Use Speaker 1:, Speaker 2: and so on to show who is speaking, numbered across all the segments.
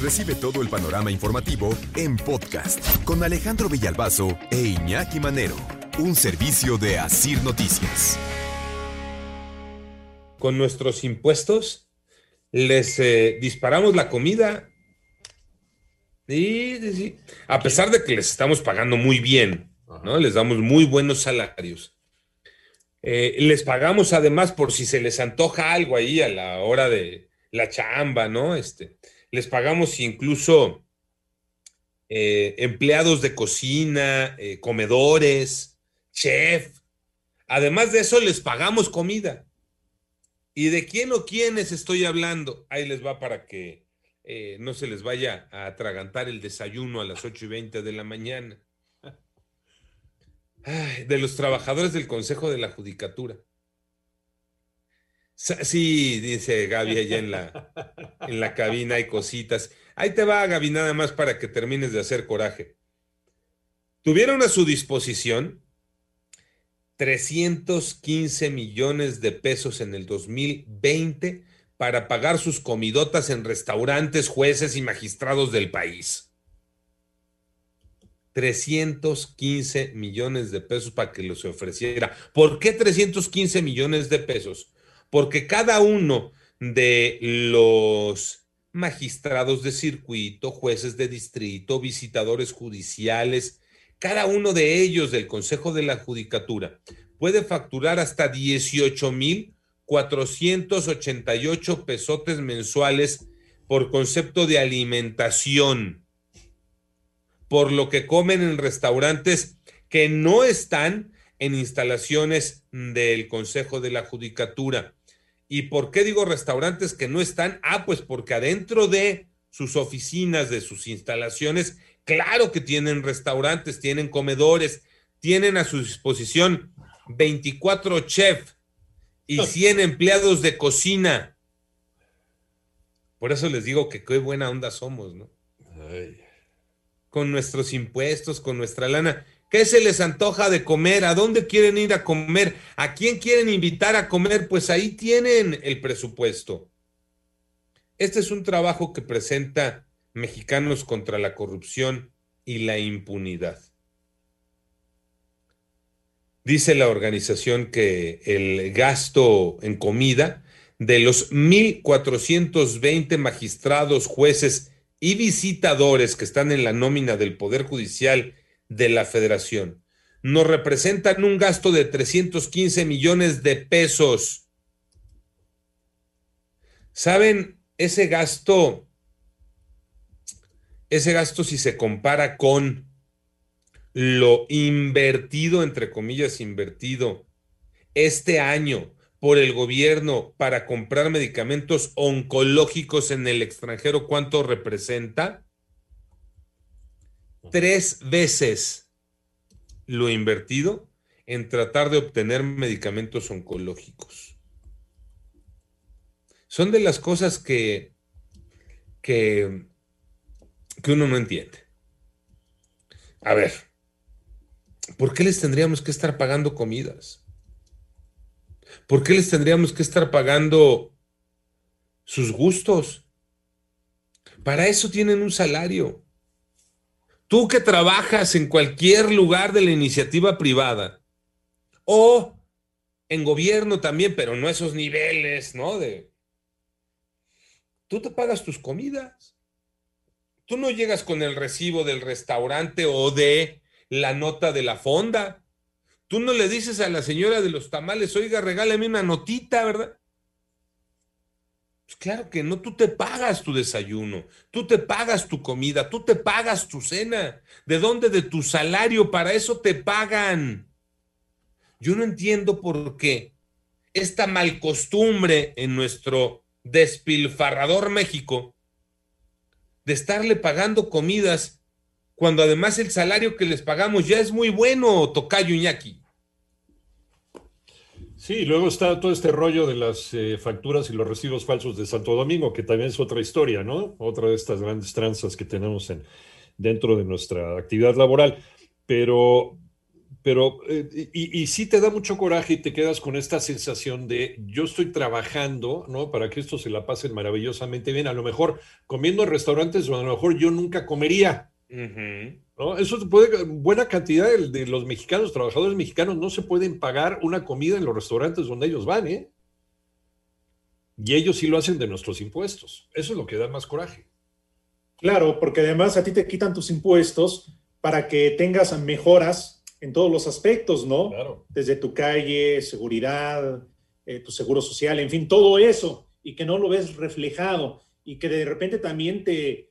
Speaker 1: Recibe todo el panorama informativo en podcast con Alejandro Villalbazo e Iñaki Manero. Un servicio de Asir Noticias.
Speaker 2: Con nuestros impuestos les eh, disparamos la comida. Sí, sí, sí. A pesar de que les estamos pagando muy bien, ¿no? Les damos muy buenos salarios. Eh, les pagamos además por si se les antoja algo ahí a la hora de la chamba, ¿no? Este, les pagamos incluso eh, empleados de cocina, eh, comedores, chef. Además de eso, les pagamos comida. ¿Y de quién o quiénes estoy hablando? Ahí les va para que eh, no se les vaya a atragantar el desayuno a las 8 y 20 de la mañana. De los trabajadores del Consejo de la Judicatura. Sí, dice Gaby allá en la, en la cabina hay cositas. Ahí te va, Gaby, nada más para que termines de hacer coraje. Tuvieron a su disposición 315 millones de pesos en el 2020 para pagar sus comidotas en restaurantes, jueces y magistrados del país. 315 millones de pesos para que los ofreciera. ¿Por qué 315 millones de pesos? Porque cada uno de los magistrados de circuito, jueces de distrito, visitadores judiciales, cada uno de ellos del Consejo de la Judicatura puede facturar hasta 18 mil 488 pesotes mensuales por concepto de alimentación, por lo que comen en restaurantes que no están en instalaciones del Consejo de la Judicatura. ¿Y por qué digo restaurantes que no están? Ah, pues porque adentro de sus oficinas, de sus instalaciones, claro que tienen restaurantes, tienen comedores, tienen a su disposición 24 chefs y 100 empleados de cocina. Por eso les digo que qué buena onda somos, ¿no? Ay. Con nuestros impuestos, con nuestra lana. ¿Qué se les antoja de comer? ¿A dónde quieren ir a comer? ¿A quién quieren invitar a comer? Pues ahí tienen el presupuesto. Este es un trabajo que presenta Mexicanos contra la corrupción y la impunidad. Dice la organización que el gasto en comida de los 1.420 magistrados, jueces y visitadores que están en la nómina del Poder Judicial de la Federación nos representan un gasto de 315 millones de pesos. ¿Saben ese gasto? Ese gasto si se compara con lo invertido, entre comillas, invertido este año por el gobierno para comprar medicamentos oncológicos en el extranjero, ¿cuánto representa? Tres veces lo invertido en tratar de obtener medicamentos oncológicos. Son de las cosas que, que, que uno no entiende. A ver, ¿por qué les tendríamos que estar pagando comidas? ¿Por qué les tendríamos que estar pagando sus gustos? Para eso tienen un salario. Tú que trabajas en cualquier lugar de la iniciativa privada o en gobierno también, pero no esos niveles, ¿no? De tú te pagas tus comidas. Tú no llegas con el recibo del restaurante o de la nota de la fonda. Tú no le dices a la señora de los tamales, oiga, regálame una notita, ¿verdad? Pues claro que no, tú te pagas tu desayuno, tú te pagas tu comida, tú te pagas tu cena. ¿De dónde? De tu salario, para eso te pagan. Yo no entiendo por qué esta mal costumbre en nuestro despilfarrador México de estarle pagando comidas cuando además el salario que les pagamos ya es muy bueno, Tocayo Iñaki.
Speaker 3: Sí, luego está todo este rollo de las eh, facturas y los recibos falsos de Santo Domingo, que también es otra historia, ¿no? Otra de estas grandes tranzas que tenemos en, dentro de nuestra actividad laboral. Pero, pero eh, y, y, sí te da mucho coraje y te quedas con esta sensación de yo estoy trabajando, ¿no? Para que esto se la pasen maravillosamente bien. A lo mejor comiendo en restaurantes o a lo mejor yo nunca comería. ¿No? Eso puede, buena cantidad de, de, los mexicanos, trabajadores mexicanos, no se pueden pagar una comida en los restaurantes donde ellos van, ¿eh? Y ellos sí lo hacen de nuestros impuestos. Eso es lo que da más coraje.
Speaker 4: Claro, porque además a ti te quitan tus impuestos para que tengas mejoras en todos los aspectos, ¿no?
Speaker 3: Claro.
Speaker 4: Desde tu calle, seguridad, eh, tu seguro social, en fin, todo eso, y que no lo ves reflejado, y que de repente también te,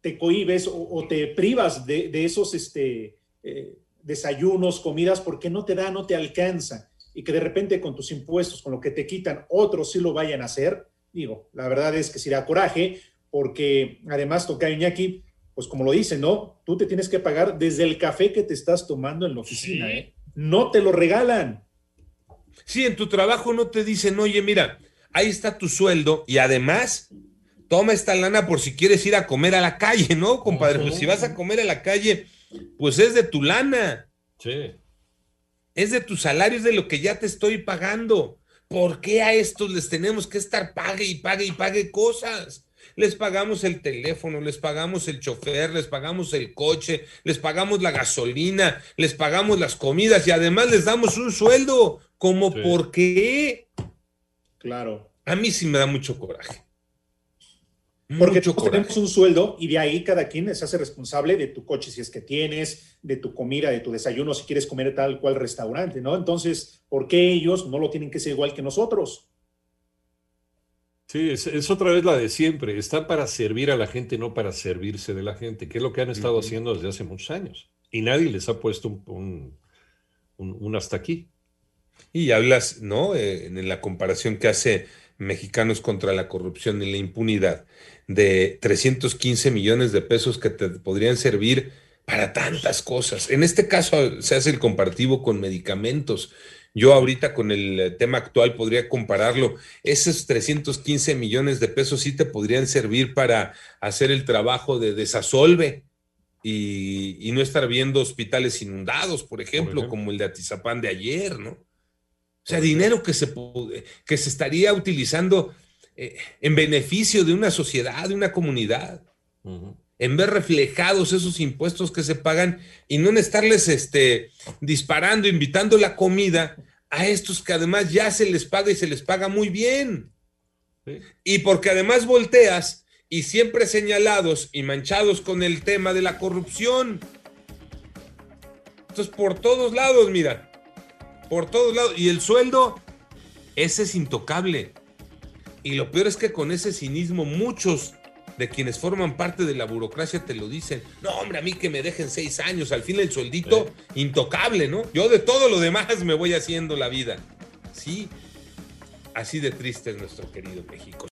Speaker 4: te cohibes o, o, te privas de, de esos este, eh, desayunos, comidas, porque no te da, no te alcanza, y que de repente con tus impuestos, con lo que te quitan, otros sí lo vayan a hacer, digo, la verdad es que si da coraje, porque además toca Iñaki, pues como lo dice, ¿no? Tú te tienes que pagar desde el café que te estás tomando en la oficina, sí. ¿eh? No te lo regalan.
Speaker 2: Sí, en tu trabajo no te dicen, oye, mira, ahí está tu sueldo y además toma esta lana por si quieres ir a comer a la calle, ¿no, compadre? Pues si vas a comer a la calle, pues es de tu lana.
Speaker 3: Sí.
Speaker 2: Es de tu salario, es de lo que ya te estoy pagando. ¿Por qué a estos les tenemos que estar pague y pague y pague cosas? les pagamos el teléfono, les pagamos el chofer, les pagamos el coche, les pagamos la gasolina, les pagamos las comidas y además les damos un sueldo. ¿Cómo sí. por qué?
Speaker 4: Claro.
Speaker 2: A mí sí me da mucho coraje.
Speaker 4: Porque mucho coraje. tenemos un sueldo y de ahí cada quien se hace responsable de tu coche si es que tienes, de tu comida, de tu desayuno, si quieres comer tal cual restaurante, ¿no? Entonces, ¿por qué ellos no lo tienen que ser igual que nosotros?
Speaker 3: Sí, es, es, otra vez la de siempre. Están para servir a la gente, no para servirse de la gente, que es lo que han estado uh -huh. haciendo desde hace muchos años. Y nadie les ha puesto un, un, un, un hasta aquí.
Speaker 2: Y hablas, ¿no? Eh, en la comparación que hace Mexicanos contra la corrupción y la impunidad, de 315 millones de pesos que te podrían servir para tantas cosas. En este caso se hace el comparativo con medicamentos. Yo ahorita con el tema actual podría compararlo. Esos 315 millones de pesos sí te podrían servir para hacer el trabajo de desasolve y, y no estar viendo hospitales inundados, por ejemplo, por ejemplo, como el de Atizapán de ayer, ¿no? O sea, dinero que se, que se estaría utilizando eh, en beneficio de una sociedad, de una comunidad. Uh -huh en ver reflejados esos impuestos que se pagan y no en estarles este, disparando, invitando la comida a estos que además ya se les paga y se les paga muy bien. Sí. Y porque además volteas y siempre señalados y manchados con el tema de la corrupción. Entonces, por todos lados, mira, por todos lados. Y el sueldo, ese es intocable. Y lo peor es que con ese cinismo muchos de quienes forman parte de la burocracia te lo dicen. No, hombre, a mí que me dejen seis años, al fin el sueldito sí. intocable, ¿no? Yo de todo lo demás me voy haciendo la vida. Sí, así de triste es nuestro querido México.